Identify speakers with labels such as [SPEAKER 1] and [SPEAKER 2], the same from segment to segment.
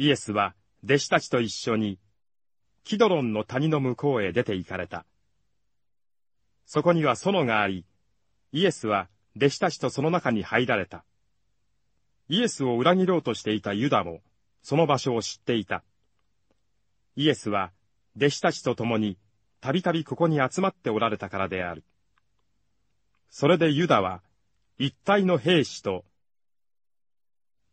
[SPEAKER 1] イエスは弟子たちと一緒に、キドロンの谷の向こうへ出て行かれた。そこには園があり、イエスは弟子たちとその中に入られた。イエスを裏切ろうとしていたユダも、その場所を知っていた。イエスは、弟子たちと共に、たびたびここに集まっておられたからである。それでユダは、一体の兵士と、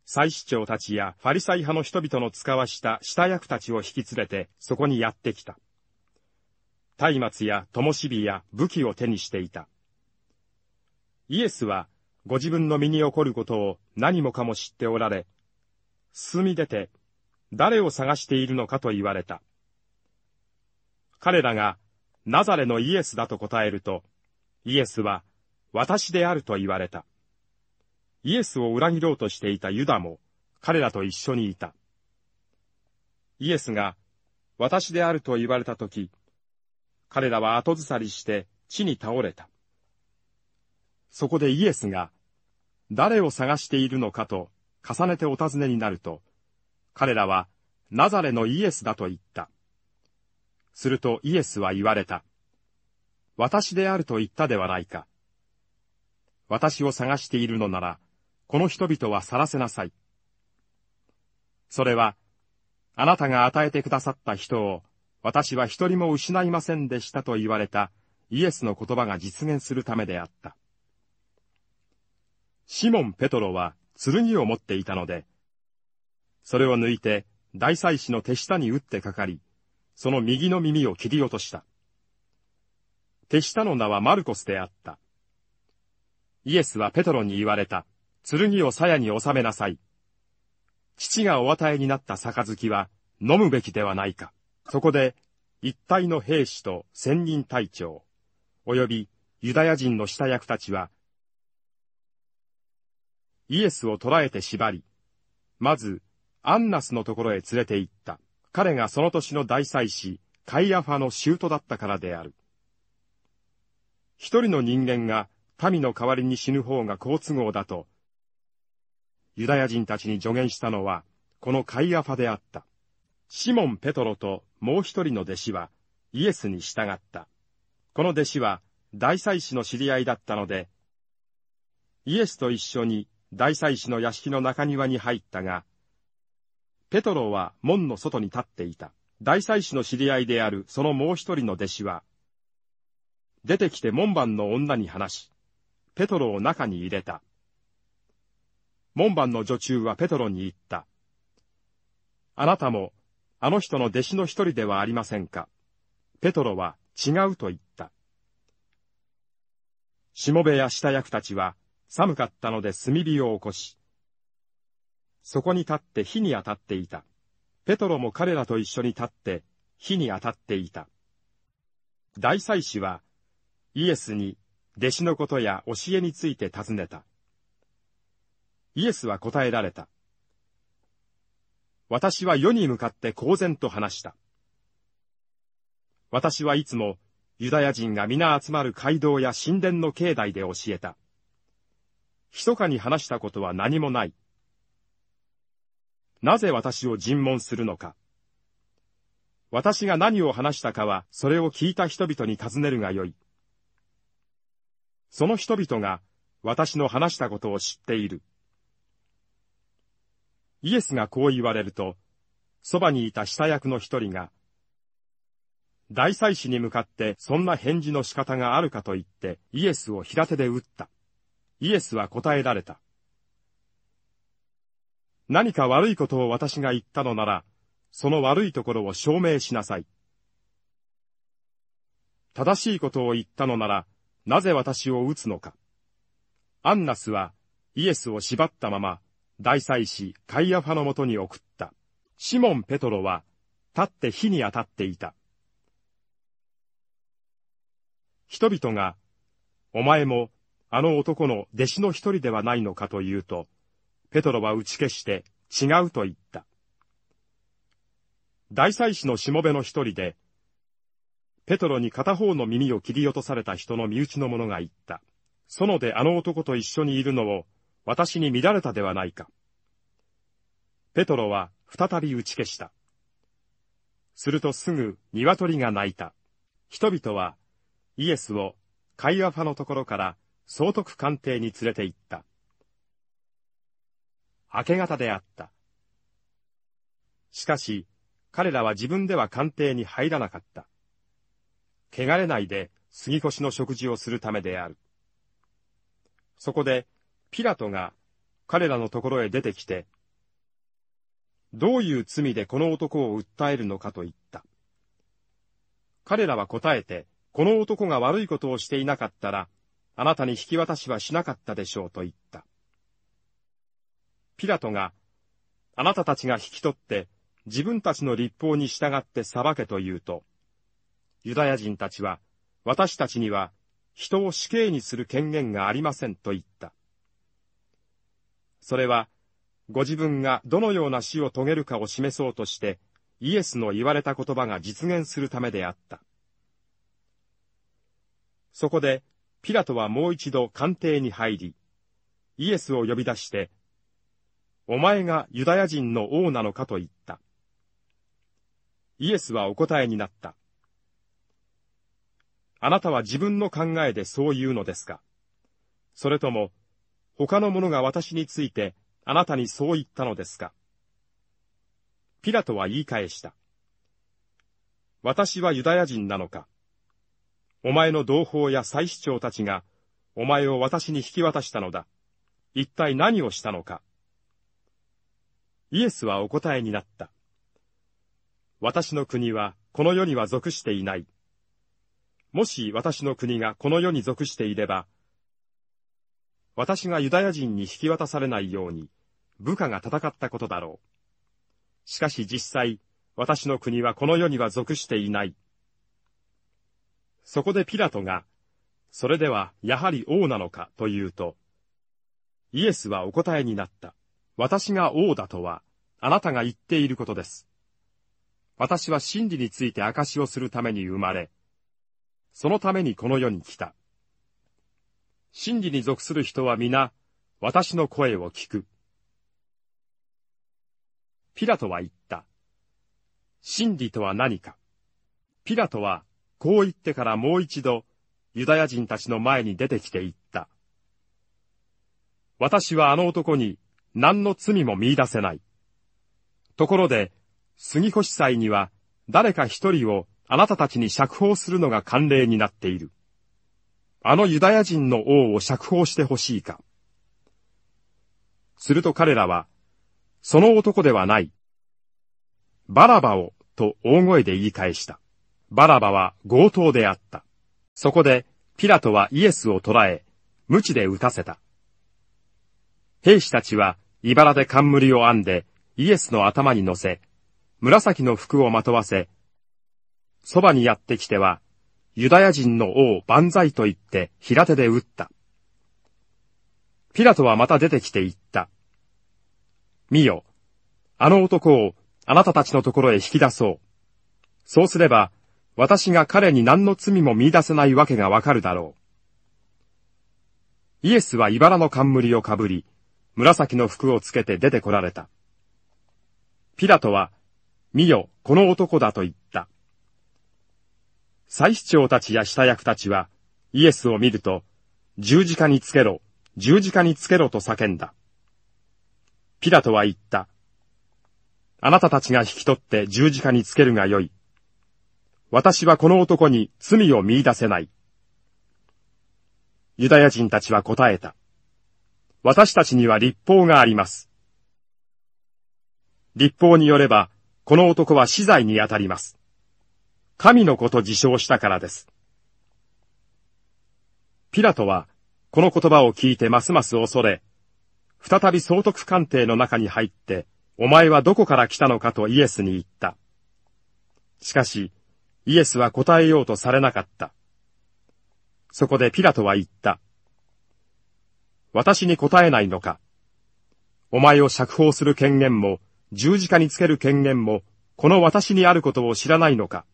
[SPEAKER 1] 祭司長たちやファリサイ派の人々の使わした下役たちを引き連れてそこにやってきた。松明や灯火や武器を手にしていた。イエスはご自分の身に起こることを何もかも知っておられ、進み出て誰を探しているのかと言われた。彼らがナザレのイエスだと答えると、イエスは私であると言われた。イエスを裏切ろうとしていたユダも彼らと一緒にいた。イエスが私であると言われたとき、彼らは後ずさりして地に倒れた。そこでイエスが誰を探しているのかと重ねてお尋ねになると、彼らはナザレのイエスだと言った。するとイエスは言われた。私であると言ったではないか。私を探しているのなら、この人々は去らせなさい。それは、あなたが与えてくださった人を、私は一人も失いませんでしたと言われたイエスの言葉が実現するためであった。シモン・ペトロは剣を持っていたので、それを抜いて大祭司の手下に打ってかかり、その右の耳を切り落とした。手下の名はマルコスであった。イエスはペトロに言われた。剣を鞘に収めなさい。父がお与えになった杯は飲むべきではないか。そこで、一体の兵士と千人隊長、及びユダヤ人の下役たちは、イエスを捕らえて縛り、まず、アンナスのところへ連れて行った。彼がその年の大祭司、カイアファの舅だったからである。一人の人間が民の代わりに死ぬ方が好都合だと、ユダヤ人たちに助言したのは、このカイアファであった。シモン・ペトロともう一人の弟子は、イエスに従った。この弟子は、大祭司の知り合いだったので、イエスと一緒に大祭司の屋敷の中庭に入ったが、ペトロは門の外に立っていた。大祭司の知り合いであるそのもう一人の弟子は、出てきて門番の女に話し、ペトロを中に入れた。門番の女中はペトロに言った。あなたも、あの人の弟子の一人ではありませんか。ペトロは違うと言った。しもべや下役たちは寒かったので炭火を起こし、そこに立って火に当たっていた。ペトロも彼らと一緒に立って火に当たっていた。大祭司はイエスに弟子のことや教えについて尋ねた。イエスは答えられた。私は世に向かって公然と話した。私はいつもユダヤ人が皆集まる街道や神殿の境内で教えた。密かに話したことは何もない。なぜ私を尋問するのか。私が何を話したかは、それを聞いた人々に尋ねるがよい。その人々が私の話したことを知っている。イエスがこう言われると、そばにいた下役の一人が、大祭司に向かってそんな返事の仕方があるかと言ってイエスを平手で打った。イエスは答えられた。何か悪いことを私が言ったのなら、その悪いところを証明しなさい。正しいことを言ったのなら、なぜ私を撃つのか。アンナスはイエスを縛ったまま大祭司カイアファのもとに送った。シモン・ペトロは立って火に当たっていた。人々が、お前もあの男の弟子の一人ではないのかと言うと、ペトロは打ち消して違うと言った。大祭司のしもべの一人で、ペトロに片方の耳を切り落とされた人の身内の者が言った。園であの男と一緒にいるのを私に見られたではないか。ペトロは再び打ち消した。するとすぐ鶏が鳴いた。人々はイエスをカイアファのところから総督官邸に連れて行った。明け方であった。しかし、彼らは自分では官邸に入らなかった。汚れないで杉越の食事をするためである。そこで、ピラトが彼らのところへ出てきて、どういう罪でこの男を訴えるのかと言った。彼らは答えて、この男が悪いことをしていなかったら、あなたに引き渡しはしなかったでしょうと言った。ピラトが、あなたたちが引き取って自分たちの立法に従って裁けと言うと、ユダヤ人たちは、私たちには人を死刑にする権限がありませんと言った。それは、ご自分がどのような死を遂げるかを示そうとして、イエスの言われた言葉が実現するためであった。そこで、ピラトはもう一度官邸に入り、イエスを呼び出して、お前がユダヤ人の王なのかと言った。イエスはお答えになった。あなたは自分の考えでそう言うのですかそれとも、他の者が私についてあなたにそう言ったのですか？ピラトは言い返した。私はユダヤ人なのか？お前の同胞や祭司長たちが、お前を私に引き渡したのだ。一体何をしたのか？イエスはお答えになった。私の国はこの世には属していない。もし私の国がこの世に属していれば、私がユダヤ人に引き渡されないように、部下が戦ったことだろう。しかし実際、私の国はこの世には属していない。そこでピラトが、それではやはり王なのか？と言うと、イエスはお答えになった。私が王だとは、あなたが言っていることです。私は真理について証しをするために生まれ、そのためにこの世に来た。真理に属する人は皆、私の声を聞く。ピラトは言った。真理とは何か。ピラトはこう言ってからもう一度、ユダヤ人たちの前に出てきて言った。私はあの男に何の罪も見出せない。ところで、杉越祭には誰か一人をあなたたちに釈放するのが慣例になっている。あのユダヤ人の王を釈放してほしいか。すると彼らは、その男ではない。バラバをと大声で言い返した。バラバは強盗であった。そこで、ピラトはイエスを捕らえ、鞭で打たせた。兵士たちは、茨で冠を編んで、イエスの頭に乗せ、紫の服をまとわせ、そばにやってきては、ユダヤ人の王万歳と言って平手で撃った。ピラトはまた出てきて言った。見よ、あの男をあなたたちのところへ引き出そう。そうすれば、私が彼に何の罪も見出せないわけがわかるだろう。イエスは茨の冠をかぶり、紫の服をつけて出てこられた。ピラトは、見よ、この男だと言った。祭司長たちや下役たちは、イエスを見ると、十字架につけろ、十字架につけろと叫んだ。ピラトは言った。あなたたちが引き取って十字架につけるがよい。私はこの男に罪を見出せない。ユダヤ人たちは答えた。私たちには立法があります。立法によれば、この男は死罪にあたります。神の子と自称したからです。ピラトは、この言葉を聞いてますます恐れ、再び総督官邸の中に入って、お前はどこから来たのかとイエスに言った。しかし、イエスは答えようとされなかった。そこでピラトは言った。私に答えないのか。お前を釈放する権限も、十字架につける権限も、この私にあることを知らないのか。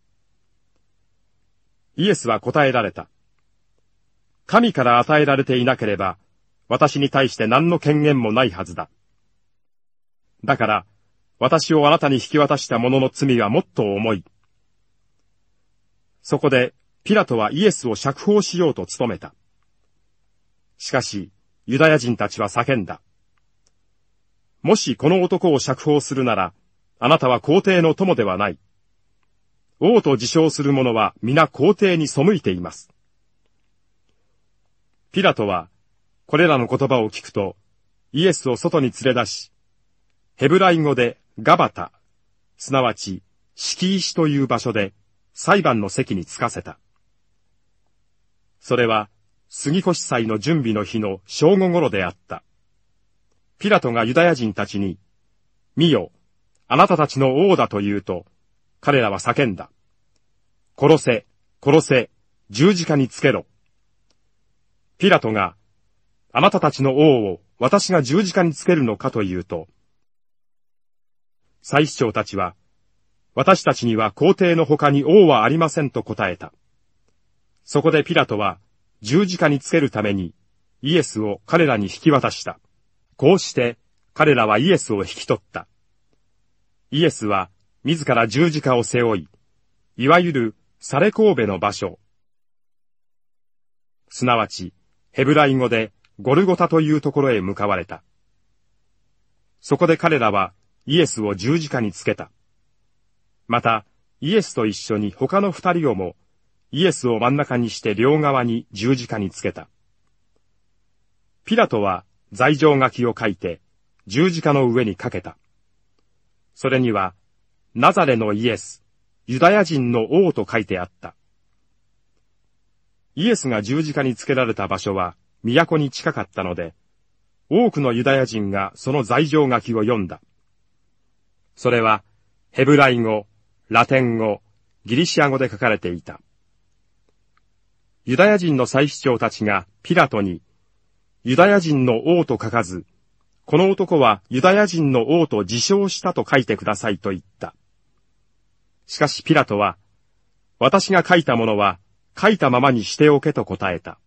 [SPEAKER 1] イエスは答えられた。神から与えられていなければ、私に対して何の権限もないはずだ。だから、私をあなたに引き渡した者の罪はもっと重い。そこで、ピラトはイエスを釈放しようと努めた。しかし、ユダヤ人たちは叫んだ。もしこの男を釈放するなら、あなたは皇帝の友ではない。王と自称する者は皆皇帝に背いています。ピラトは、これらの言葉を聞くと、イエスを外に連れ出し、ヘブライ語でガバタ、すなわち、敷石という場所で、裁判の席に着かせた。それは、杉越祭の準備の日の正午頃であった。ピラトがユダヤ人たちに、見よ、あなたたちの王だと言うと、彼らは叫んだ。殺せ、殺せ、十字架につけろ。ピラトが、あなたたちの王を私が十字架につけるのかと言うと、祭司長たちは、私たちには皇帝の他に王はありませんと答えた。そこでピラトは十字架につけるためにイエスを彼らに引き渡した。こうして彼らはイエスを引き取った。イエスは自ら十字架を背負い、いわゆるサレ神戸の場所、すなわちヘブライ語でゴルゴタというところへ向かわれた。そこで彼らはイエスを十字架につけた。また、イエスと一緒に他の二人をも、イエスを真ん中にして両側に十字架につけた。ピラトは罪状書きを書いて十字架の上にかけた。それには、ナザレのイエス、ユダヤ人の王と書いてあった。イエスが十字架につけられた場所は都に近かったので、多くのユダヤ人がその罪状書きを読んだ。それは、ヘブライ語、ラテン語、ギリシア語で書かれていた。ユダヤ人の祭司長たちがピラトに、ユダヤ人の王と書かず、この男はユダヤ人の王と自称したと書いてくださいと言った。しかしピラトは、私が書いたものは書いたままにしておけと答えた。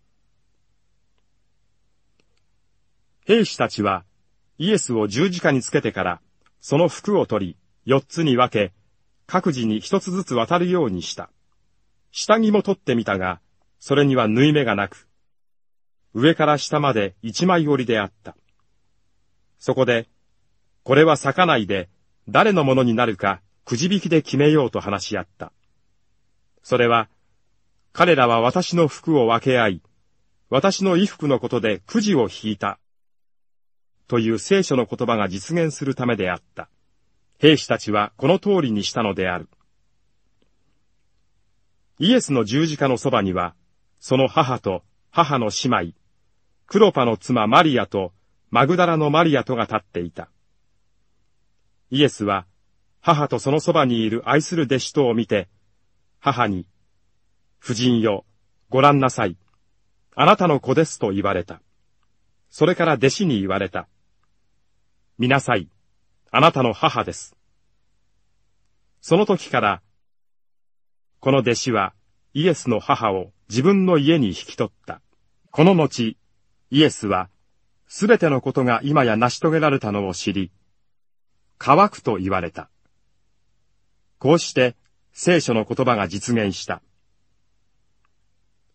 [SPEAKER 1] 兵士たちはイエスを十字架につけてから、その服を取り、四つに分け、各自に一つずつ渡るようにした。下着も取ってみたが、それには縫い目がなく、上から下まで一枚折りであった。そこで、これは裂かないで、誰のものになるか、くじ引きで決めようと話し合った。それは、彼らは私の服を分け合い、私の衣服のことでくじを引いた。という聖書の言葉が実現するためであった。兵士たちはこの通りにしたのである。イエスの十字架のそばには、その母と母の姉妹、クロパの妻マリアとマグダラのマリアとが立っていた。イエスは、母とそのそばにいる愛する弟子とを見て、母に、夫人よ、ご覧なさい。あなたの子ですと言われた。それから弟子に言われた。見なさい。あなたの母です。その時から、この弟子はイエスの母を自分の家に引き取った。この後、イエスはすべてのことが今や成し遂げられたのを知り、乾くと言われた。こうして聖書の言葉が実現した。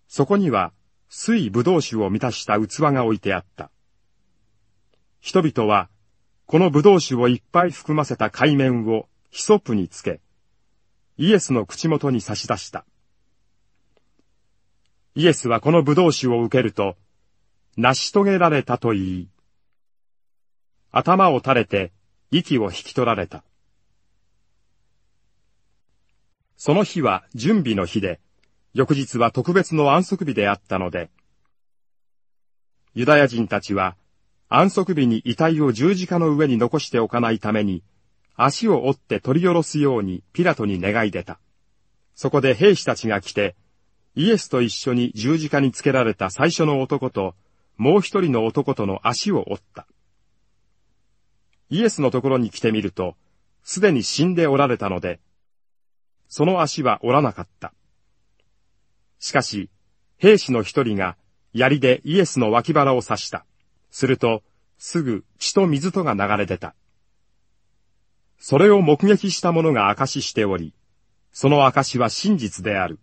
[SPEAKER 1] そこには水ぶどう酒を満たした器が置いてあった。人々は、このぶどう酒をいっぱい含ませた海面をヒソプにつけ、イエスの口元に差し出した。イエスはこのぶどう酒を受けると、成し遂げられたと言い、頭を垂れて息を引き取られた。その日は準備の日で、翌日は特別の安息日であったので、ユダヤ人たちは安息日に遺体を十字架の上に残しておかないために、足を折って取り下ろすようにピラトに願い出た。そこで兵士たちが来て、イエスと一緒に十字架につけられた最初の男と、もう一人の男との足を折った。イエスのところに来てみると、すでに死んでおられたので、その足は折らなかった。しかし、兵士の一人が槍でイエスの脇腹を刺した。すると、すぐ血と水とが流れ出た。それを目撃した者が証ししており、その証は真実である。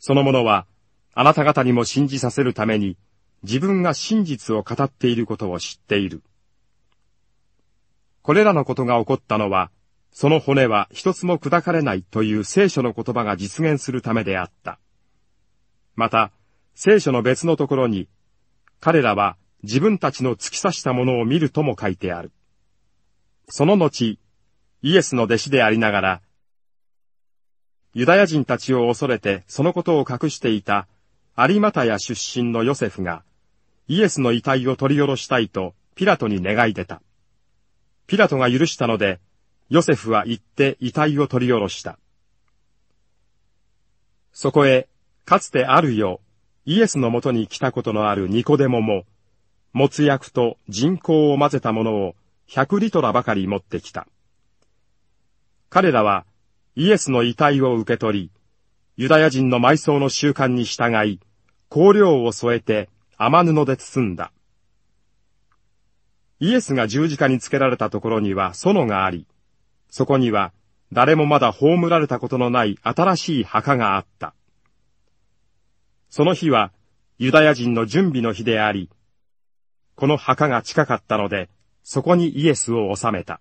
[SPEAKER 1] その者は、あなた方にも信じさせるために、自分が真実を語っていることを知っている。これらのことが起こったのは、その骨は一つも砕かれないという聖書の言葉が実現するためであった。また、聖書の別のところに、彼らは自分たちの突き刺したものを見るとも書いてある。その後、イエスの弟子でありながら、ユダヤ人たちを恐れてそのことを隠していた有股屋出身のヨセフが、イエスの遺体を取り下ろしたいとピラトに願い出た。ピラトが許したので、ヨセフは行って遺体を取り下ろした。そこへ、かつてあるよ、イエスのもとに来たことのあるニコデモも、もつ薬と人工を混ぜたものを100リトラばかり持ってきた。彼らはイエスの遺体を受け取り、ユダヤ人の埋葬の習慣に従い、香料を添えて雨布で包んだ。イエスが十字架につけられたところには園があり、そこには誰もまだ葬られたことのない新しい墓があった。その日はユダヤ人の準備の日であり、この墓が近かったので、そこにイエスを収めた。